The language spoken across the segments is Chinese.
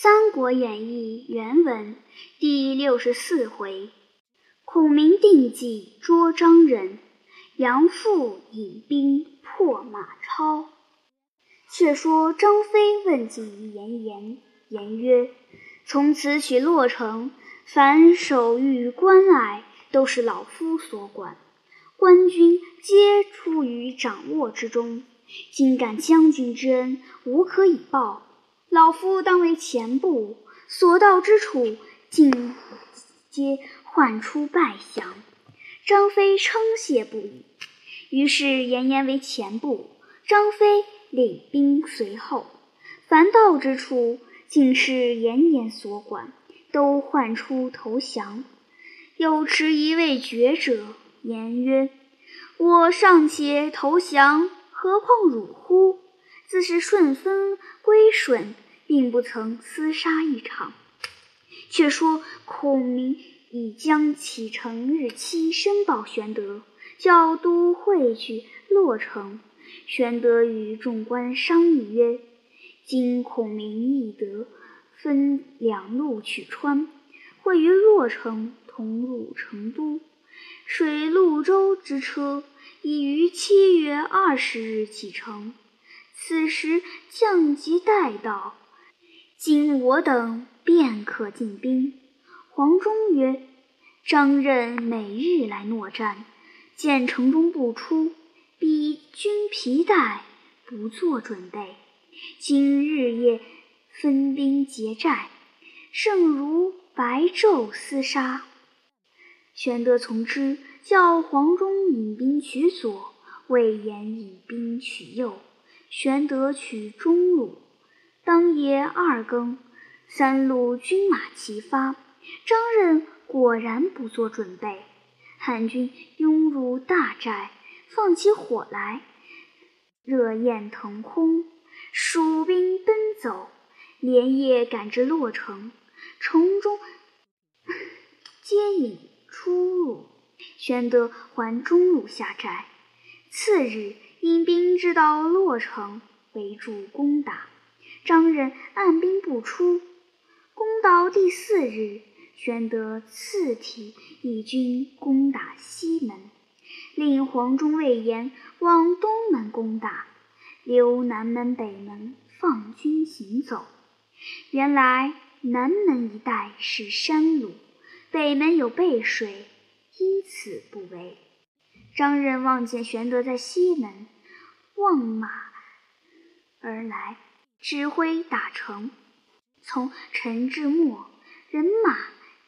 三国演义》原文第六十四回：孔明定计捉张忍，杨阜引兵破马超。却说张飞问计于严颜，颜曰：“从此取洛城，凡守御关隘，都是老夫所管，官军皆出于掌握之中。今感将军之恩，无可以报。”老夫当为前部，所到之处，尽皆唤出拜降。张飞称谢不已。于是严颜为前部，张飞领兵随后。凡到之处，尽是严颜所管，都唤出投降。有迟疑未决者，言曰：“我尚且投降，何况汝乎？”自是顺风归顺，并不曾厮杀一场。却说孔明已将启程日期申报玄德，叫都会去洛城。玄德与众官商议曰：“今孔明义德分两路取川，会于洛城，同入成都。水陆舟之车已于七月二十日启程。”此时将即待到，今我等便可进兵。黄忠曰：“张任每日来诺战，见城中不出，必军疲怠，不做准备。今日夜分兵劫寨，胜如白昼厮杀。”玄德从之，叫黄忠引兵取左，魏延引兵取右。玄德取中路，当夜二更，三路军马齐发。张任果然不做准备，汉军拥入大寨，放起火来，热焰腾空，蜀兵奔走，连夜赶至洛城，城中接引出入。玄德还中路下寨。次日。引兵至到洛城，围住攻打。张任按兵不出。攻到第四日，玄德次提义军攻打西门，令黄忠、魏延往东门攻打，留南门、北门放军行走。原来南门一带是山路，北门有背水，因此不围。张任望见玄德在西门。望马而来，指挥打城。从晨至末，人马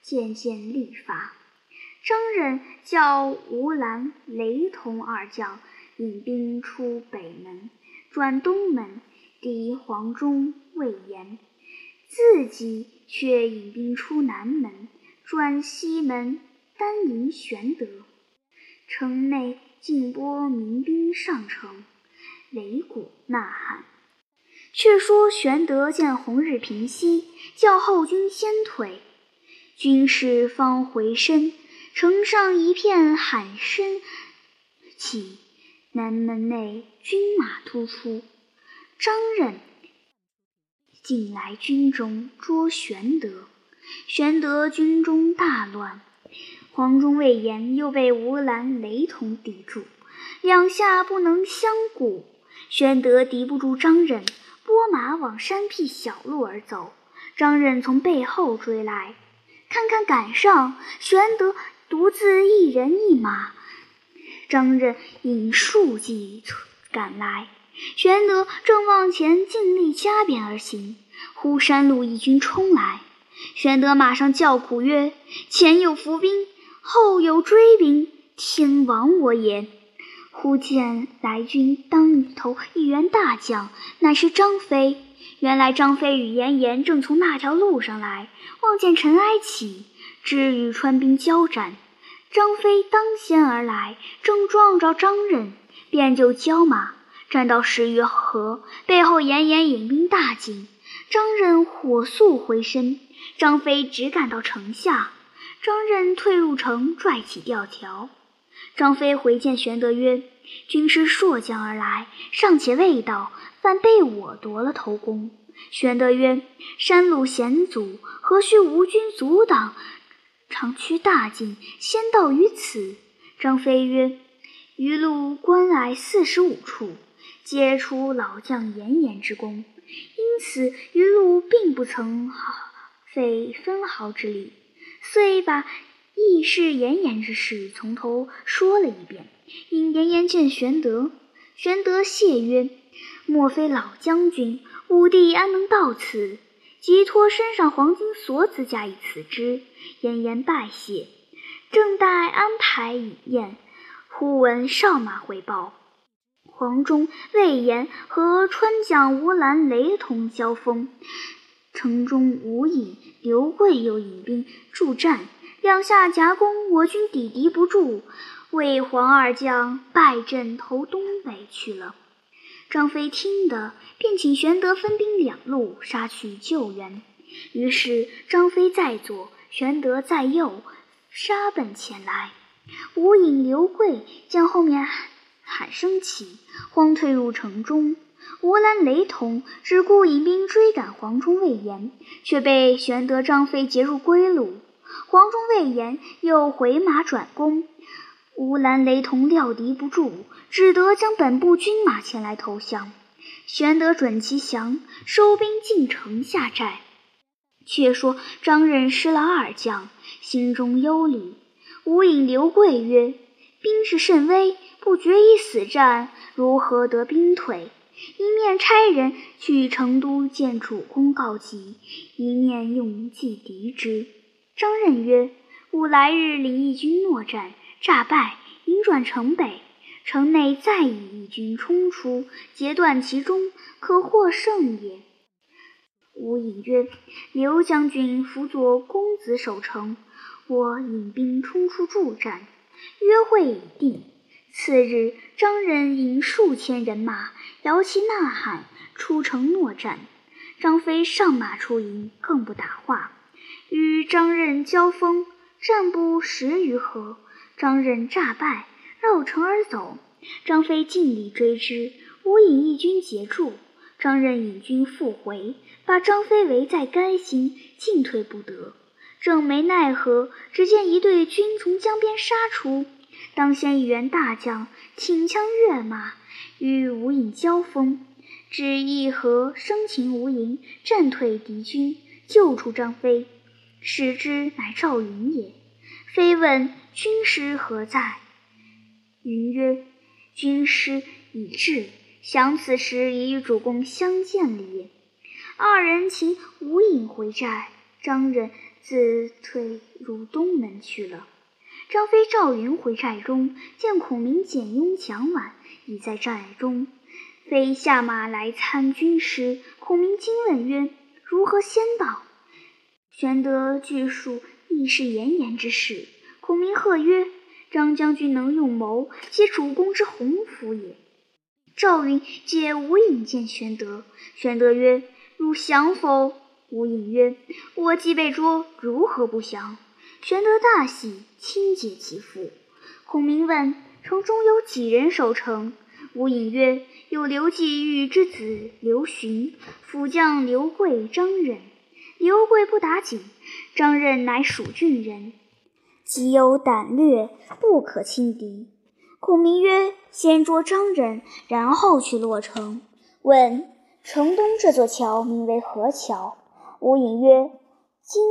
渐渐力乏。张任叫吴兰、雷同二将引兵出北门，转东门敌黄忠、魏延；自己却引兵出南门，转西门单迎玄德。城内尽拨民兵上城。擂鼓呐喊。却说玄德见红日平西，叫后军先退。军士方回身，城上一片喊声起，南门内军马突出。张任进来军中捉玄德，玄德军中大乱。黄忠、魏延又被吴兰、雷同抵住，两下不能相顾。玄德敌不住张任，拨马往山僻小路而走。张任从背后追来，看看赶上，玄德独自一人一马。张任引数骑赶来，玄德正往前尽力加鞭而行，忽山路一军冲来，玄德马上叫苦曰：“前有伏兵，后有追兵，天亡我也！”忽见来军当头一员大将，乃是张飞。原来张飞与严颜正从那条路上来，望见尘埃起，只与川兵交战。张飞当先而来，正撞着张任，便就交马，战到十余合，背后严颜引兵大进，张任火速回身，张飞只赶到城下，张任退入城，拽起吊桥。张飞回见玄德曰：“军师朔将而来，尚且未到，反被我夺了头功。玄德曰：“山路险阻，何须吴军阻挡？长驱大进，先到于此。”张飞曰：“余路关隘四十五处，皆出老将严颜之功，因此余路并不曾费分毫之力，遂把义释严颜之事从头说了一遍。引严颜见玄德，玄德谢曰：‘莫非老将军？’”武帝安能到此？即托身上黄金锁子加以辞之。严颜拜谢，正待安排饮宴，忽闻哨马回报：黄忠、魏延和川将吴兰、雷同交锋，城中无影、刘贵又引兵助战，两下夹攻，我军抵敌不住，魏黄二将败阵投东北去了。张飞听得，便请玄德分兵两路杀去救援。于是张飞在左，玄德在右，杀奔前来。吴影、刘贵见后面喊声起，慌退入城中。吴兰、雷同只顾引兵追赶黄忠、魏延，却被玄德、张飞截入归路。黄忠、魏延又回马转攻。吴兰雷同料敌不住，只得将本部军马前来投降。玄德准其降，收兵进城下寨。却说张任失了二将，心中忧虑。吴引、刘贵曰：“兵势甚危，不决一死战，如何得兵退？”一面差人去成都见主公告急，一面用计敌之。张任曰：“吾来日领义军搦战。”诈败，引转城北，城内再以义军冲出，截断其中，可获胜也。吴隐曰：“刘将军辅佐公子守城，我引兵冲出助战。”约会已定。次日，张任引数千人马，摇旗呐喊，出城搦战。张飞上马出营，更不打话，与张任交锋，战不十余合。张任诈败，绕城而走。张飞尽力追之，无引义军截住。张任引军复回，把张飞围在该心，进退不得。正没奈何，只见一队军从江边杀出。当先一员大将挺枪跃马，与吴影交锋，只一合生擒吴影，战退敌军，救出张飞。使之乃赵云也。飞问。军师何在？云曰：“军师已至，想此时已与主公相见了也。”二人请无影回寨，张任自退入东门去了。张飞、赵云回寨中，见孔明、简雍、蒋琬已在寨中，飞下马来参军师。孔明惊问曰：“如何先到？”玄德据述亦是严颜之事。孔明喝曰：“张将军能用谋，皆主公之鸿福也。”赵云借无影见玄德，玄德曰：“汝降否？”吴影曰：“我既被捉，如何不降？”玄德大喜，亲解其缚。孔明问：“城中有几人守城？”吴隐曰：“有刘季玉之子刘询，辅将刘贵、张任。刘贵不打紧，张任乃蜀郡人。”极有胆略，不可轻敌。孔明曰：“先捉张任，然后去洛城。”问城东这座桥名为何桥？吴隐曰：“金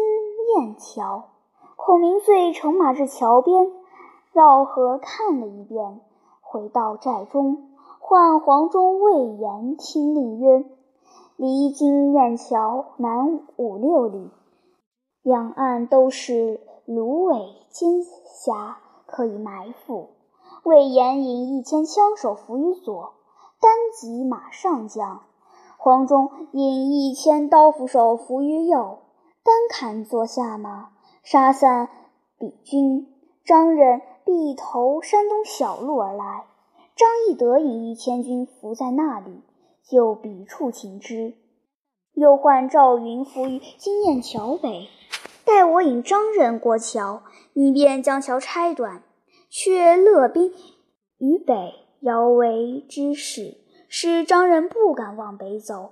雁桥。”孔明遂乘马至桥边，绕河看了一遍，回到寨中，唤黄忠、魏延听令曰：“离金雁桥南五六里，两岸都是。”芦苇尖峡可以埋伏。魏延引一千枪手伏于左，单骑马上将；黄忠引一千刀斧手伏于右，单砍坐下马，杀散彼军。张任必投山东小路而来。张翼德引一千军伏在那里，就彼处擒之。又唤赵云伏于金雁桥北。待我引张任过桥，你便将桥拆断，却勒兵于北，摇为之势，使张任不敢往北走。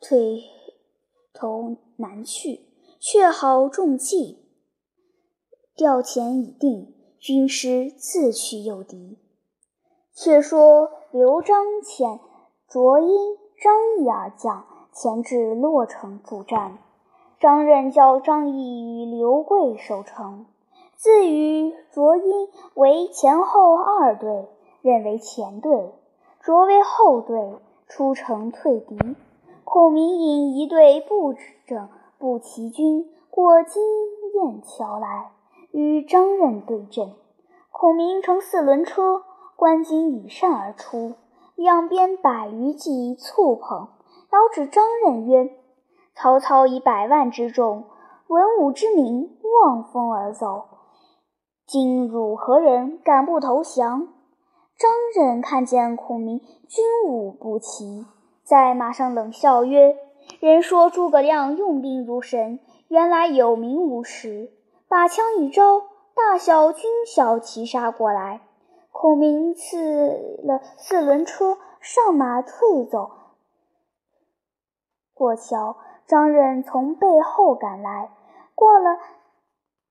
退投南去，却好中计。调遣已定，军师自去诱敌。却说刘璋遣卓英、张翼二将前至洛城助战，张任叫张翼与刘贵守城。自与卓英为前后二队，任为前队，卓为后队，出城退敌。孔明引一队步整步骑军过金雁桥来，与张任对阵。孔明乘四轮车，观军羽扇而出，两边百余骑簇捧，遥指张任曰：“曹操以百万之众，文武之名，望风而走。”今汝何人敢不投降？张任看见孔明军武不齐，在马上冷笑曰：“人说诸葛亮用兵如神，原来有名无实。把枪一招，大小军小齐杀过来。孔明赐了四轮车，上马退走。过桥，张任从背后赶来，过了。”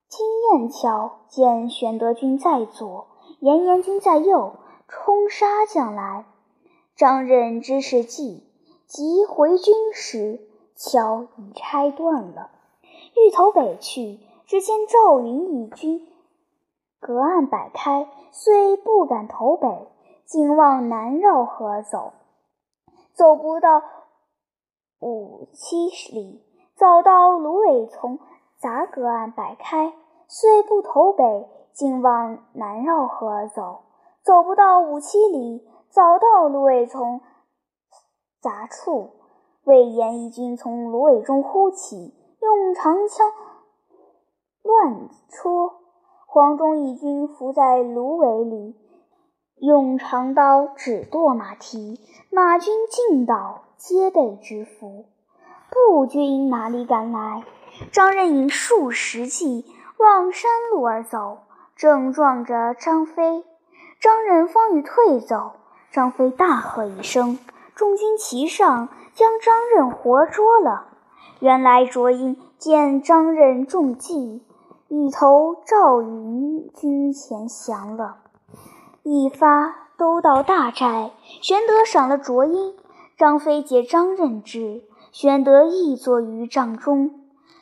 金雁桥见玄德军在左，严颜军在右，冲杀将来。张任知是计，即回军时，桥已拆断了。欲投北去，只见赵云一军隔岸摆开，虽不敢投北，竟往南绕河走。走不到五七里，早到芦苇丛杂隔岸摆开。虽不投北，竟往南绕河走。走不到五七里，早到芦苇丛杂处。魏延一军从芦苇中忽起，用长枪乱戳；黄忠一军伏在芦苇里，用长刀指剁马蹄。马军尽倒，皆被制服。步军哪里敢来？张任引数十骑。望山路而走，正撞着张飞。张任方欲退走，张飞大喝一声，众军齐上，将张任活捉了。原来卓英见张任中计，已投赵云军前降了。一发都到大寨，玄德赏了卓英，张飞解张任之，玄德亦坐于帐中。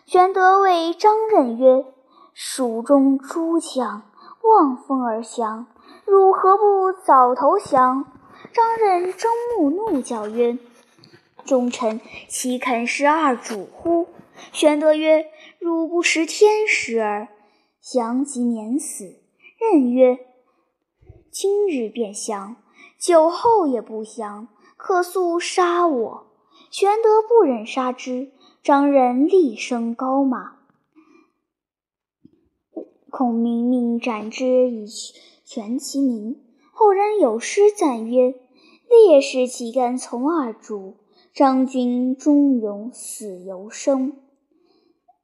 玄德谓张任曰：蜀中诸将望风而降，汝何不早投降？张任睁目怒叫曰：“忠臣岂肯食二主乎？”玄德曰：“汝不识天时耳，降即免死。”任曰：“今日便降，酒后也不降，可速杀我。”玄德不忍杀之，张任厉声高骂。孔明命斩之以全其名。后人有诗赞曰：“烈士岂敢从二主？张军忠勇死犹生。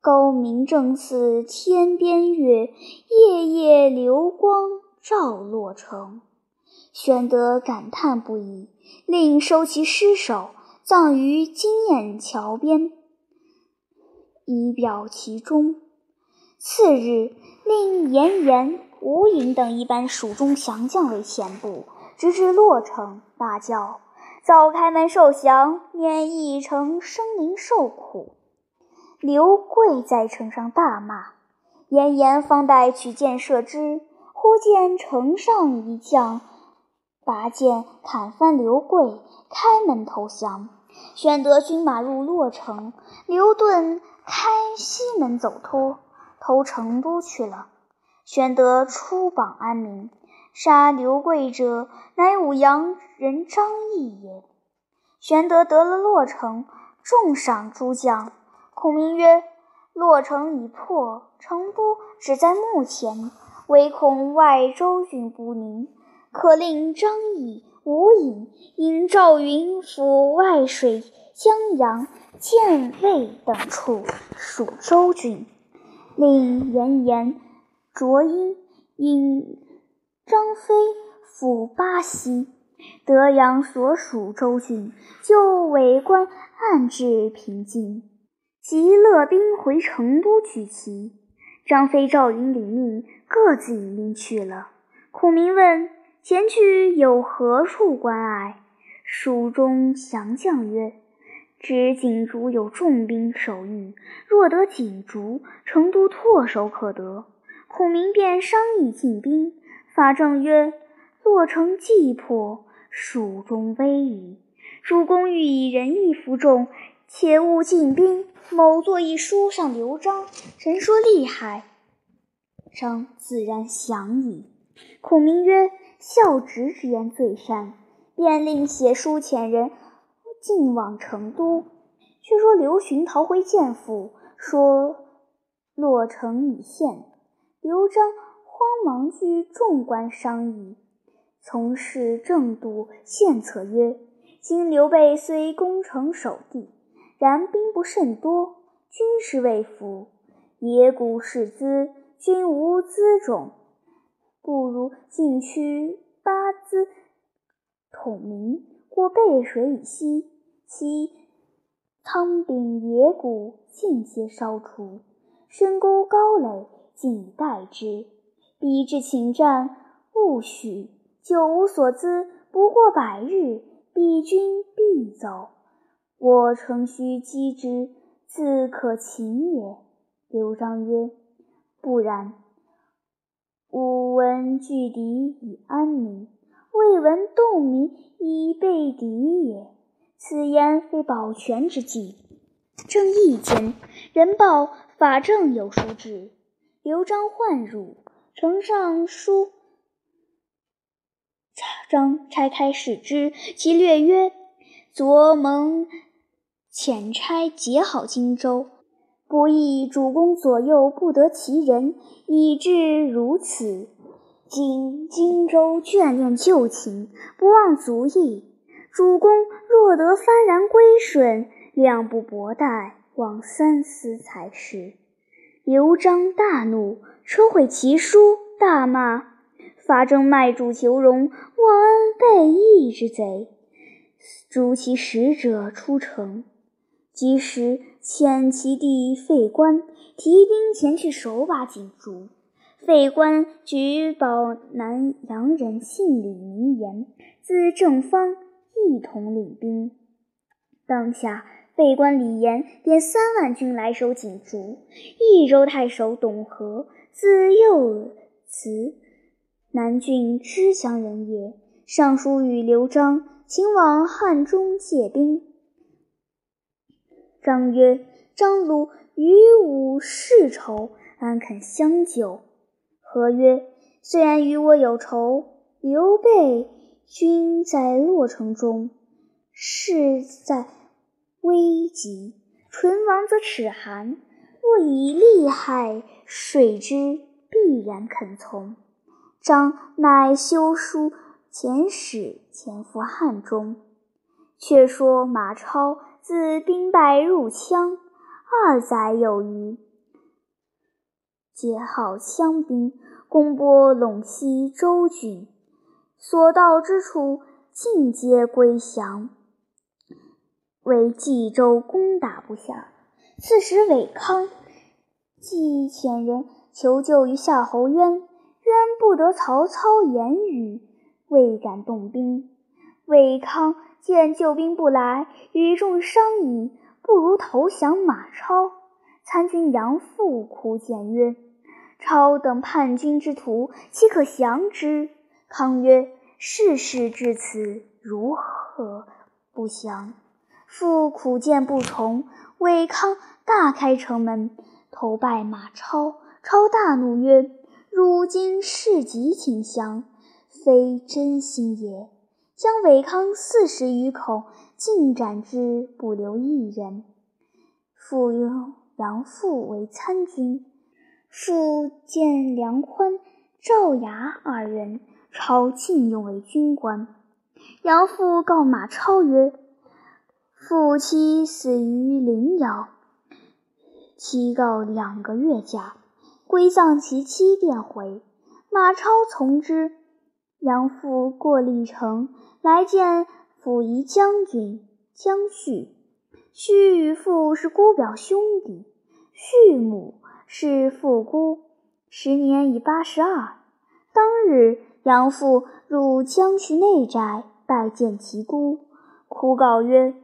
高明正似天边月，夜夜流光照洛城。”玄德感叹不已，令收其尸首，葬于金雁桥边，以表其忠。次日。令严颜、吴营等一班蜀中降将为前部，直至洛城，大叫：“早开门受降，免一城生灵受苦。”刘贵在城上大骂。严颜方待取箭射之，忽见城上一将拔剑砍翻刘贵，开门投降。玄德军马入洛城，刘顿开西门走脱。投成都去了。玄德出榜安民，杀刘贵者，乃武阳人张翼也。玄德得了洛城，重赏诸将。孔明曰：“洛城已破，成都只在目前，唯恐外州军不宁，可令张翼、吴隐引赵云赴外水江阳、建魏等处，属州郡。”令严颜、卓英引张飞抚巴西、德阳所属州郡，就为官暗至平津。即勒兵回成都举旗。张飞、赵云领命，各自引兵去了。孔明问：“前去有何处关隘？”蜀中降将曰：“知锦竹有重兵守御，若得锦竹，成都唾手可得。”孔明便商议进兵。法正曰：“洛城既破，蜀中危矣。主公欲以仁义服众，且勿进兵。某作一书上刘璋，人说厉害，张自然降矣。”孔明曰：“孝直之言最善。”便令写书遣人进往成都。却说刘询逃回建府，说洛城已陷。刘璋慌忙据众官商议。从事正度献策曰：“今刘备虽攻城守地，然兵不甚多，军师未服，野谷士资，均无辎种，不如进驱八资。”孔明过背水以西，其仓兵野谷尽皆烧除，深沟高垒尽以待之。彼至请战，勿许，久无所资，不过百日，彼军必走。我诚须击之，自可擒也。刘璋曰：“不然，吾闻拒敌以安民。”未闻动民以备敌也，此言非保全之计。正义间，人报法正有书至，刘璋唤入，呈上书。张拆开视之，其略曰：“昨蒙遣差结好荆州，不意主公左右不得其人，以致如此。”今荆州眷恋旧情，不忘足义。主公若得幡然归顺，量不薄待，望三思才是。刘璋大怒，车毁其书，大骂：“法正卖主求荣，忘恩背义之贼！”诛其使者出城。及时遣其弟费观提兵前去守把锦竹。费观举保南阳人姓李名言，字正方，一同领兵。当下，费观李严点三万军来守锦竹。益州太守董和，自幼慈，南郡知乡人也。上书与刘璋，请往汉中借兵。张曰：“张鲁与吾世仇，安肯相救？”何曰：“虽然与我有仇，刘备军在洛城中，势在危急，唇亡则齿寒。若以利害水之，必然肯从。”张乃修书遣使前赴汉中。却说马超自兵败入羌，二载有余。结号羌兵，攻破陇西州郡，所到之处，尽皆归降。为冀州攻打不下。刺史韦康既遣人求救于夏侯渊，渊不得曹操言语，未敢动兵。韦康见救兵不来，与众商议，不如投降马超。参军杨阜苦谏曰：超等叛军之徒，岂可降之？康曰：“事事至此，如何不降？”复苦谏不从。韦康大开城门，投拜马超。超大怒曰：“汝今事急请降，非真心也。”将韦康四十余口尽斩之，不留一人。复用杨阜为参军。复见梁宽、赵牙二人，超进用为军官。杨阜告马超曰：“父妻死于临窑，妻告两个月假，归葬其妻便回。”马超从之。杨父过历城，来见辅夷将军江绪，婿与父是姑表兄弟，婿母是父姑，时年已八十二。当日，杨父入江绪内宅拜见其姑，哭告曰：“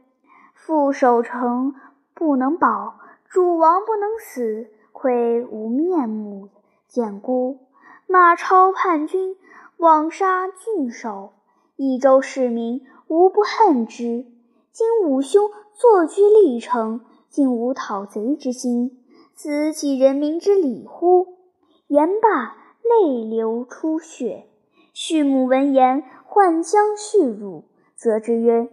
父守城不能保，主王不能死，愧无面目见姑。马超叛军，枉杀郡守，益州市民无不恨之。今吾兄坐居历城，竟无讨贼之心，此岂人民之礼乎？”言罢。泪流出血，畜母闻言，唤将续乳，责之曰：“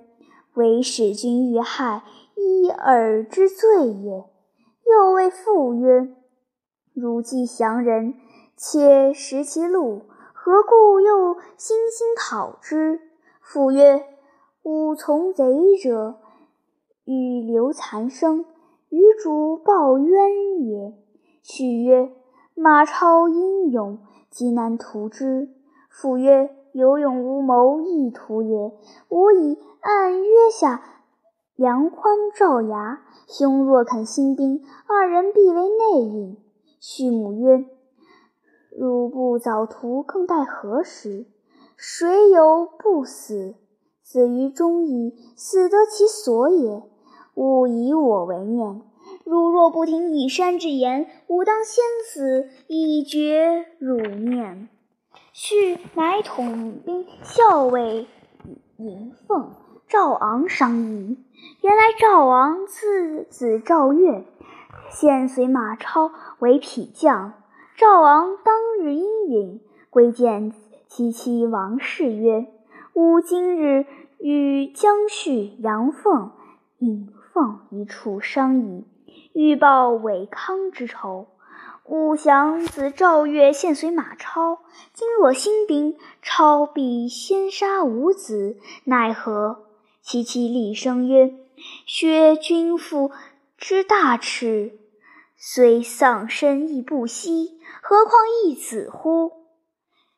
为使君遇害，一尔之罪也。”又谓父曰：“汝既降人，且识其路，何故又心心讨之？”父曰：“吾从贼者，欲留残生，与主报冤也。”续曰。马超英勇，极难图之。父曰：“有勇无谋，亦徒也。吾已按约下杨宽、赵牙，兄若肯兴兵，二人必为内应。”续母曰：“汝不早图，更待何时？谁有不死？死于忠义，死得其所也。勿以我为念。”汝若不听以山之言，吾当先死，以绝汝念。续乃统兵校尉尹奉、赵昂商议。原来赵昂次子赵月，现随马超为匹将。赵昂当日应允，归见其妻王氏曰：“吾今日与江旭、杨凤、尹奉一处商议。”欲报韦康之仇，吾想子赵月现随马超，今若兴兵，超必先杀吾子，奈何？其妻厉声曰：“薛君父之大耻，虽丧身亦不惜，何况一子乎？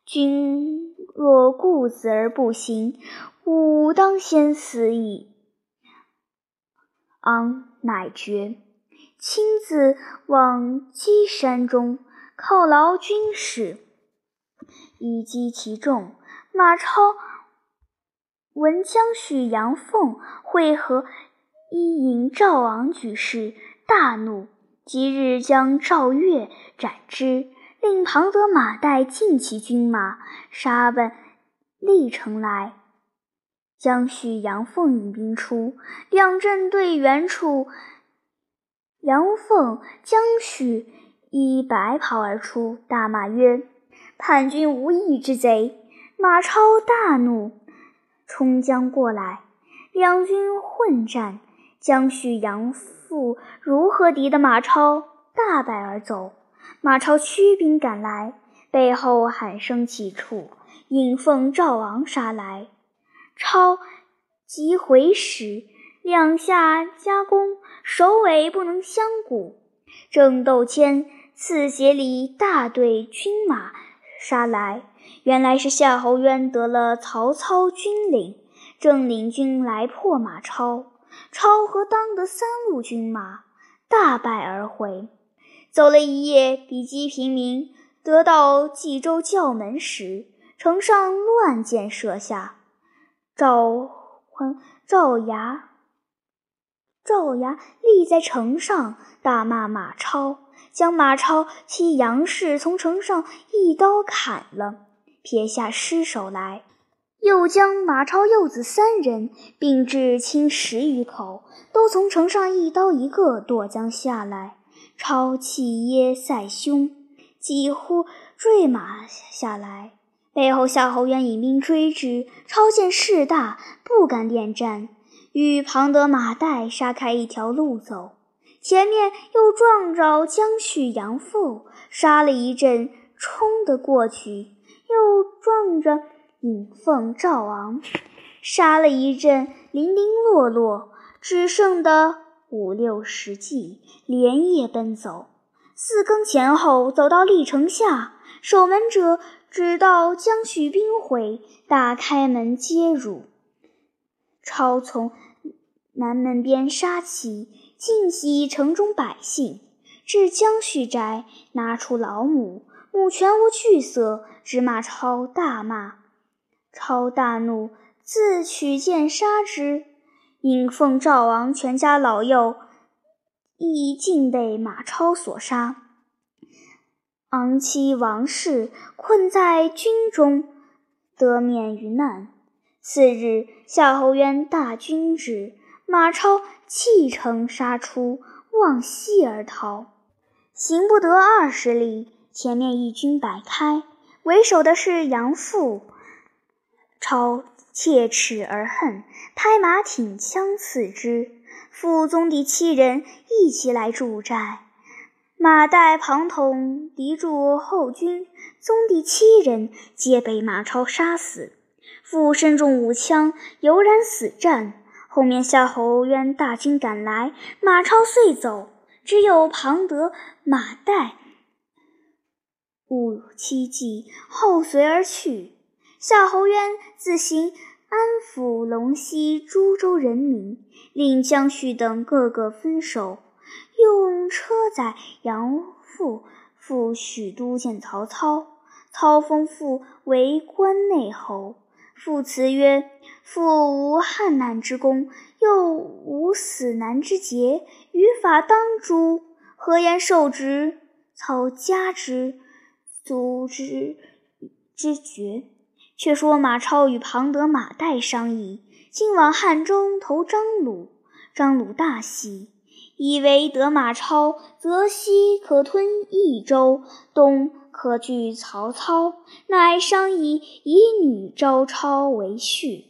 君若顾子而不行，吾当先死矣。”昂乃决。亲自往稽山中犒劳军士，以击其众。马超闻江绪、杨凤会合伊尹、赵昂举事，大怒，即日将赵月斩之，令庞德、马岱尽其军马，杀奔历城来。江绪、杨凤引兵出，两阵对原处。杨凤、江绪亦白袍而出，大骂曰：“叛军无义之贼！”马超大怒，冲将过来，两军混战。江许、杨父如何敌得马超？大败而走。马超驱兵赶来，背后喊声起处，引凤、赵昂杀来。超急回时，两下夹攻。首尾不能相顾，正斗间，刺斜里大队军马杀来。原来是夏侯渊得了曹操军令，正领军来破马超。超和当得三路军马，大败而回。走了一夜，比及平民，得到冀州教门时，城上乱箭射下。赵宽、赵牙。赵牙立在城上，大骂马超，将马超妻杨氏从城上一刀砍了，撇下尸首来。又将马超幼子三人并至亲十余口，都从城上一刀一个剁将下来。超气噎塞胸，几乎坠马下来。背后夏侯渊引兵追之，超见势大，不敢恋战。与庞德、马岱杀开一条路走，前面又撞着江绪、杨父，杀了一阵，冲得过去；又撞着尹奉、赵昂，杀了一阵，零零落落，只剩的五六十骑，连夜奔走。四更前后，走到历城下，守门者只道江绪兵回，大开门接入。超从南门边杀起，尽袭城中百姓。至江绪宅，拿出老母，母全无惧色，指马超大骂。超大怒，自取剑杀之。引奉赵王全家老幼，亦尽被马超所杀。昂妻王氏困在军中，得免于难。次日，夏侯渊大军至，马超弃城杀出，望西而逃，行不得二十里，前面一军摆开，为首的是杨阜。超切齿而恨，拍马挺枪刺之。父宗弟七人一起来助战，马岱、庞统敌住后军，宗弟七人皆被马超杀死。父身中五枪，犹然死战。后面夏侯渊大军赶来，马超遂走，只有庞德、马岱五七骑后随而去。夏侯渊自行安抚陇西诸州人民，令姜绪等各个分守，用车载杨阜赴许都见曹操。操封父为关内侯。父辞曰：“父无汉难之功，又无死难之节，于法当诛，何言受职？”操加之，足之之绝。却说马超与庞德、马岱商议，今往汉中投张鲁。张鲁大喜，以为得马超，则西可吞益州，东可拒曹操，乃商议以女招超为婿。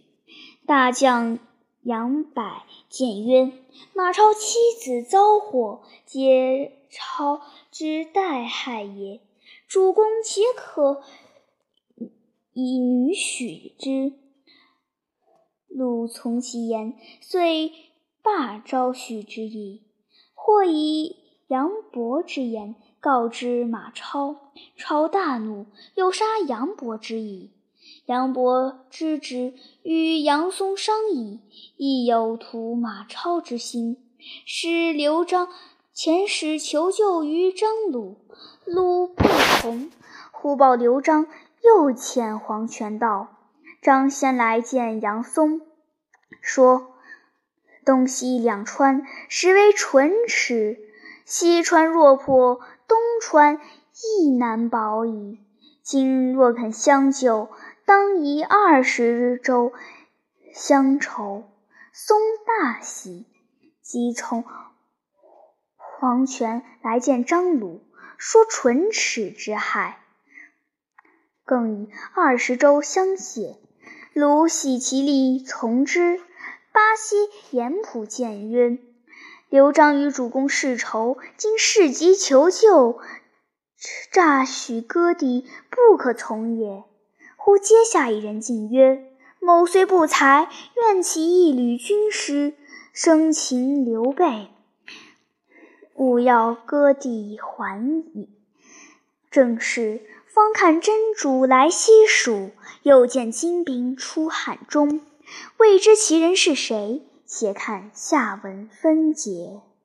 大将杨柏谏曰：“马超妻子遭祸，皆超之代害也。主公且可。”以女许之，鲁从其言，遂罢招许之意。或以杨伯之言告知马超，超大怒，有杀杨伯之意。杨伯知之，与杨松商议，亦有图马超之心，使刘璋遣使求救于张鲁，鲁不从，忽报刘璋。又遣黄权道，张先来见杨松，说：“东西两川实为唇齿，西川若破，东川亦难保矣。今若肯相救，当以二十州相酬。”松大喜，即从黄权来见张鲁，说唇齿之害。更以二十州相谢，鲁喜其力，从之。巴西严普见曰：“刘璋与主公世仇，今事急求救，诈许割地，不可从也。”忽阶下一人进曰：“某虽不才，愿起一旅军师，生擒刘备，勿要割地还矣。”正是。方看真主来西蜀，又见金兵出汉中，未知其人是谁？且看下文分解。